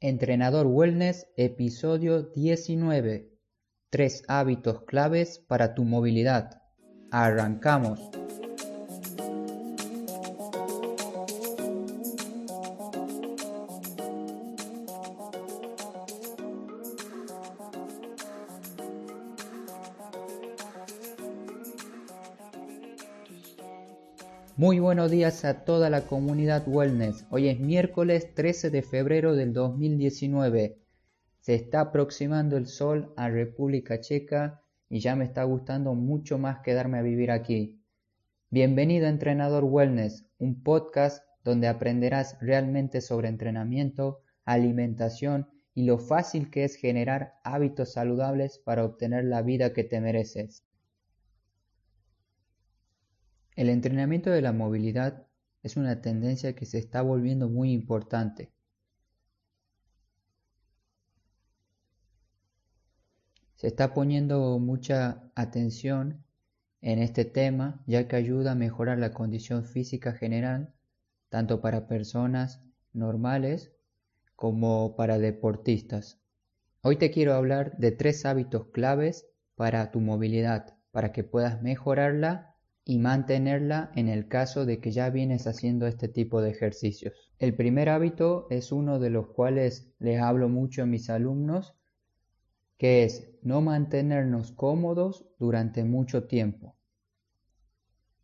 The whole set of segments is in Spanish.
Entrenador Wellness, episodio 19. Tres hábitos claves para tu movilidad. Arrancamos. Muy buenos días a toda la comunidad Wellness. Hoy es miércoles 13 de febrero del 2019. Se está aproximando el sol a República Checa y ya me está gustando mucho más quedarme a vivir aquí. Bienvenido a Entrenador Wellness, un podcast donde aprenderás realmente sobre entrenamiento, alimentación y lo fácil que es generar hábitos saludables para obtener la vida que te mereces. El entrenamiento de la movilidad es una tendencia que se está volviendo muy importante. Se está poniendo mucha atención en este tema ya que ayuda a mejorar la condición física general tanto para personas normales como para deportistas. Hoy te quiero hablar de tres hábitos claves para tu movilidad, para que puedas mejorarla y mantenerla en el caso de que ya vienes haciendo este tipo de ejercicios. El primer hábito es uno de los cuales les hablo mucho a mis alumnos, que es no mantenernos cómodos durante mucho tiempo.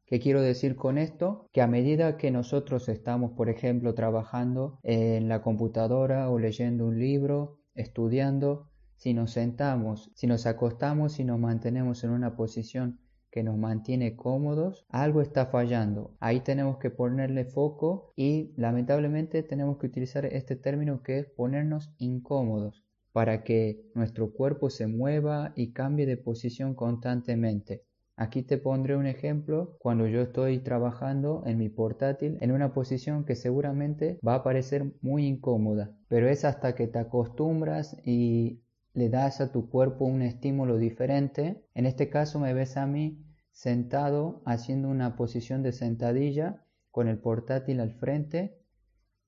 ¿Qué quiero decir con esto? Que a medida que nosotros estamos, por ejemplo, trabajando en la computadora o leyendo un libro, estudiando, si nos sentamos, si nos acostamos y nos mantenemos en una posición que nos mantiene cómodos, algo está fallando. Ahí tenemos que ponerle foco y lamentablemente tenemos que utilizar este término que es ponernos incómodos para que nuestro cuerpo se mueva y cambie de posición constantemente. Aquí te pondré un ejemplo cuando yo estoy trabajando en mi portátil en una posición que seguramente va a parecer muy incómoda, pero es hasta que te acostumbras y le das a tu cuerpo un estímulo diferente. En este caso me ves a mí sentado haciendo una posición de sentadilla con el portátil al frente.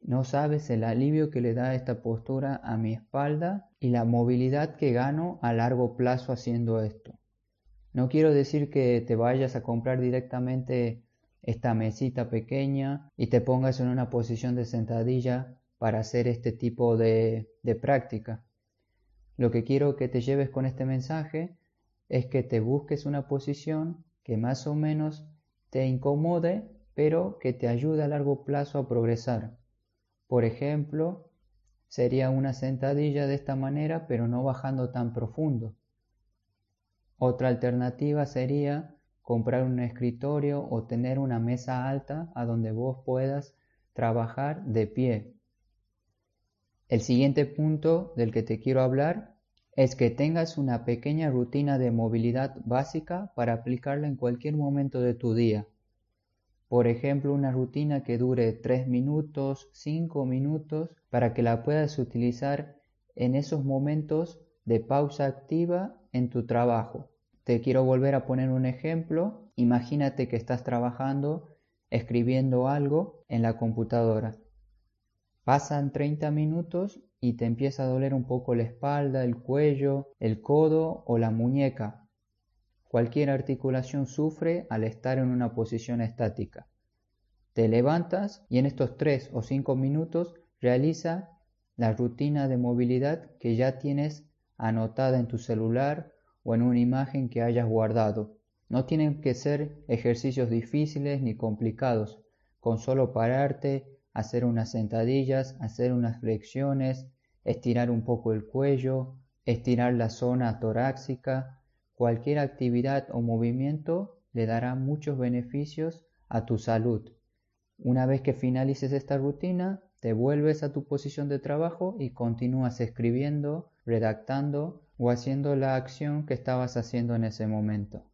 No sabes el alivio que le da esta postura a mi espalda y la movilidad que gano a largo plazo haciendo esto. No quiero decir que te vayas a comprar directamente esta mesita pequeña y te pongas en una posición de sentadilla para hacer este tipo de, práctica. Lo que quiero que te lleves con este mensaje es que te busques una posición que más o menos te incomode, pero que te ayude a largo plazo a progresar. Por ejemplo, sería una sentadilla de esta manera, pero no bajando tan profundo. Otra alternativa sería comprar un escritorio o tener una mesa alta a donde vos puedas trabajar de pie. El siguiente punto del que te quiero hablar es que tengas una pequeña rutina de movilidad básica para aplicarla en cualquier momento de tu día. Por ejemplo, una rutina que dure 3 minutos, 5 minutos, para que la puedas utilizar en esos momentos de pausa activa en tu trabajo. Te quiero volver a poner un ejemplo. Imagínate que estás trabajando, escribiendo algo en la computadora. Pasan 30 minutos y te empieza a doler un poco la espalda, el cuello, el codo o la muñeca. Cualquier articulación sufre al estar en una posición estática. Te levantas y en estos 3 o 5 minutos realiza la rutina de movilidad que ya tienes anotada en tu celular o en una imagen que hayas guardado. No tienen que ser ejercicios difíciles ni complicados, con solo pararte, hacer unas sentadillas, hacer unas flexiones, estirar un poco el cuello, estirar la zona torácica, cualquier actividad o movimiento le dará muchos beneficios a tu salud. Una vez que finalices esta rutina, te vuelves a tu posición de trabajo y continúas escribiendo, redactando o haciendo la acción que estabas haciendo en ese momento.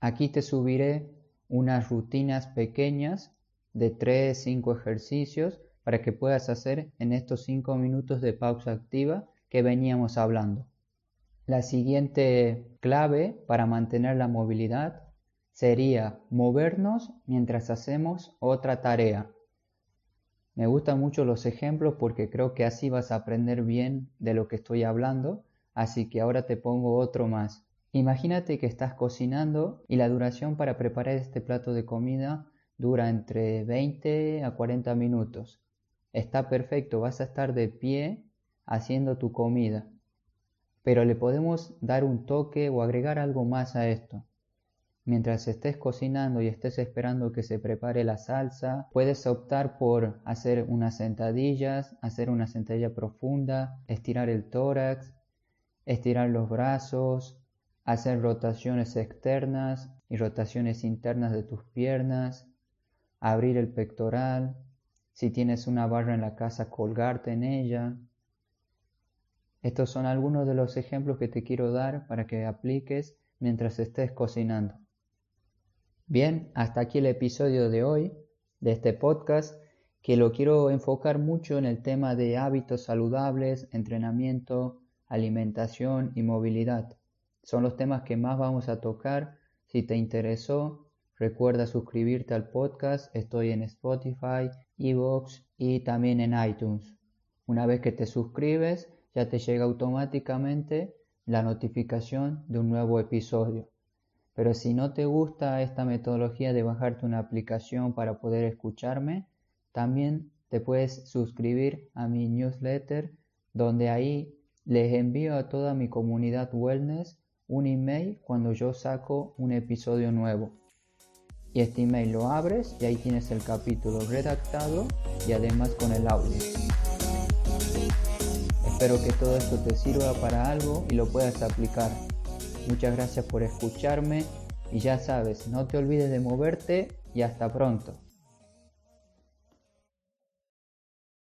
Aquí te subiré unas rutinas pequeñas de 3-5 ejercicios para que puedas hacer en estos 5 minutos de pausa activa que veníamos hablando. La siguiente clave para mantener la movilidad sería movernos mientras hacemos otra tarea. Me gustan mucho los ejemplos porque creo que así vas a aprender bien de lo que estoy hablando, así que ahora te pongo otro más. Imagínate que estás cocinando y la duración para preparar este plato de comida dura entre 20 a 40 minutos. Está perfecto, vas a estar de pie haciendo tu comida. Pero le podemos dar un toque o agregar algo más a esto. Mientras estés cocinando y estés esperando que se prepare la salsa, puedes optar por hacer unas sentadillas, hacer una sentadilla profunda, estirar el tórax, estirar los brazos, hacer rotaciones externas y rotaciones internas de tus piernas, abrir el pectoral, si tienes una barra en la casa, colgarte en ella. Estos son algunos de los ejemplos que te quiero dar para que apliques mientras estés cocinando. Bien, hasta aquí el episodio de hoy de este podcast que lo quiero enfocar mucho en el tema de hábitos saludables, entrenamiento, alimentación y movilidad. Son los temas que más vamos a tocar. Si te interesó, recuerda suscribirte al podcast. Estoy en Spotify, Evox y también en iTunes. Una vez que te suscribes, ya te llega automáticamente la notificación de un nuevo episodio. Pero si no te gusta esta metodología de bajarte una aplicación para poder escucharme, también te puedes suscribir a mi newsletter donde ahí les envío a toda mi comunidad wellness un email cuando yo saco un episodio nuevo. Y este email lo abres y ahí tienes el capítulo redactado y además con el audio. Espero que todo esto te sirva para algo y lo puedas aplicar. Muchas gracias por escucharme y ya sabes, no te olvides de moverte y hasta pronto.